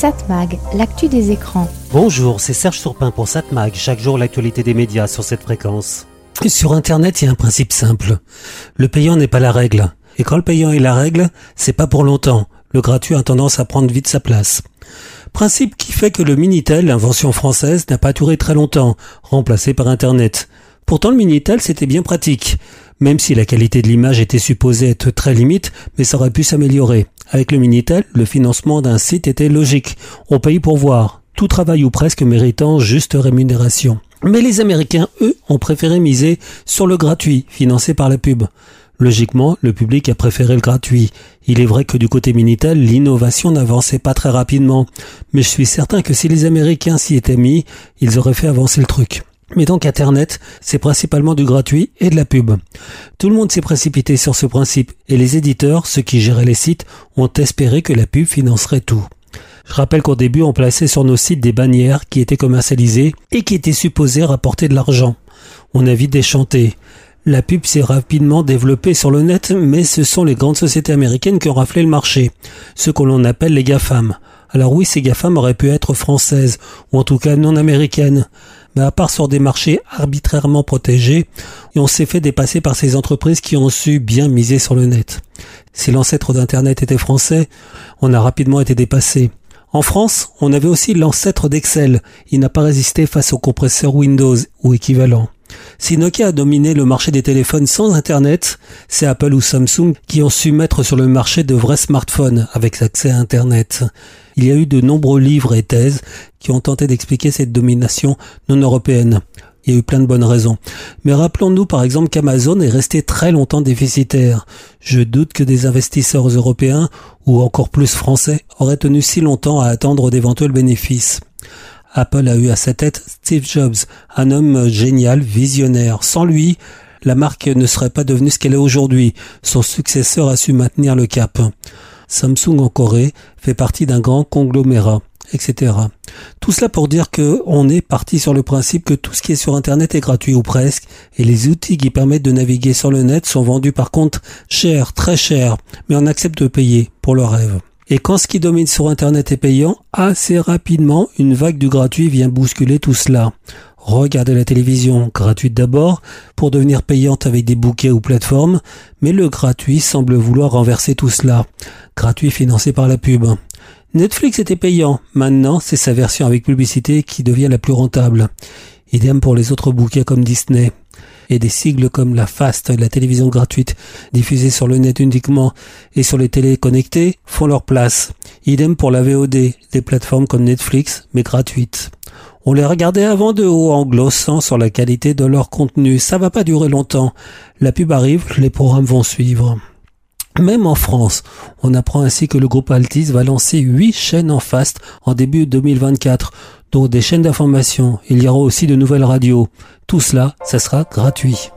Satmag, l'actu des écrans. Bonjour, c'est Serge Surpin pour Satmag, chaque jour l'actualité des médias sur cette fréquence. Sur Internet, il y a un principe simple. Le payant n'est pas la règle. Et quand le payant est la règle, c'est pas pour longtemps. Le gratuit a tendance à prendre vite sa place. Principe qui fait que le Minitel, invention française, n'a pas duré très longtemps, remplacé par Internet. Pourtant, le Minitel, c'était bien pratique. Même si la qualité de l'image était supposée être très limite, mais ça aurait pu s'améliorer. Avec le Minitel, le financement d'un site était logique. On paye pour voir. Tout travail ou presque méritant juste rémunération. Mais les Américains, eux, ont préféré miser sur le gratuit, financé par la pub. Logiquement, le public a préféré le gratuit. Il est vrai que du côté Minitel, l'innovation n'avançait pas très rapidement. Mais je suis certain que si les Américains s'y étaient mis, ils auraient fait avancer le truc. Mais donc Internet, c'est principalement du gratuit et de la pub. Tout le monde s'est précipité sur ce principe et les éditeurs, ceux qui géraient les sites, ont espéré que la pub financerait tout. Je rappelle qu'au début, on plaçait sur nos sites des bannières qui étaient commercialisées et qui étaient supposées rapporter de l'argent. On a vite déchanté. La pub s'est rapidement développée sur le net, mais ce sont les grandes sociétés américaines qui ont raflé le marché, ce que l'on appelle les GAFAM. Alors oui, ces GAFAM auraient pu être françaises, ou en tout cas non américaines mais à part sur des marchés arbitrairement protégés, on s'est fait dépasser par ces entreprises qui ont su bien miser sur le net. Si l'ancêtre d'Internet était français, on a rapidement été dépassé. En France, on avait aussi l'ancêtre d'Excel. Il n'a pas résisté face au compresseur Windows ou équivalent. Si Nokia a dominé le marché des téléphones sans Internet, c'est Apple ou Samsung qui ont su mettre sur le marché de vrais smartphones avec accès à Internet. Il y a eu de nombreux livres et thèses qui ont tenté d'expliquer cette domination non européenne. Il y a eu plein de bonnes raisons. Mais rappelons-nous par exemple qu'Amazon est resté très longtemps déficitaire. Je doute que des investisseurs européens, ou encore plus français, auraient tenu si longtemps à attendre d'éventuels bénéfices. Apple a eu à sa tête Steve Jobs, un homme génial, visionnaire. Sans lui, la marque ne serait pas devenue ce qu'elle est aujourd'hui. Son successeur a su maintenir le cap. Samsung en Corée fait partie d'un grand conglomérat, etc. Tout cela pour dire que on est parti sur le principe que tout ce qui est sur Internet est gratuit ou presque, et les outils qui permettent de naviguer sur le net sont vendus par contre cher, très cher, mais on accepte de payer pour le rêve. Et quand ce qui domine sur Internet est payant, assez rapidement, une vague du gratuit vient bousculer tout cela. Regardez la télévision, gratuite d'abord, pour devenir payante avec des bouquets ou plateformes, mais le gratuit semble vouloir renverser tout cela. Gratuit financé par la pub. Netflix était payant, maintenant c'est sa version avec publicité qui devient la plus rentable. Idem pour les autres bouquets comme Disney et des sigles comme la FAST, la télévision gratuite, diffusée sur le net uniquement et sur les télés connectées, font leur place. Idem pour la VOD, des plateformes comme Netflix, mais gratuites. On les regardait avant de haut en glossant sur la qualité de leur contenu. Ça va pas durer longtemps. La pub arrive, les programmes vont suivre. Même en France, on apprend ainsi que le groupe Altis va lancer huit chaînes en fast en début 2024 dont des chaînes d'information. Il y aura aussi de nouvelles radios. Tout cela, ça sera gratuit.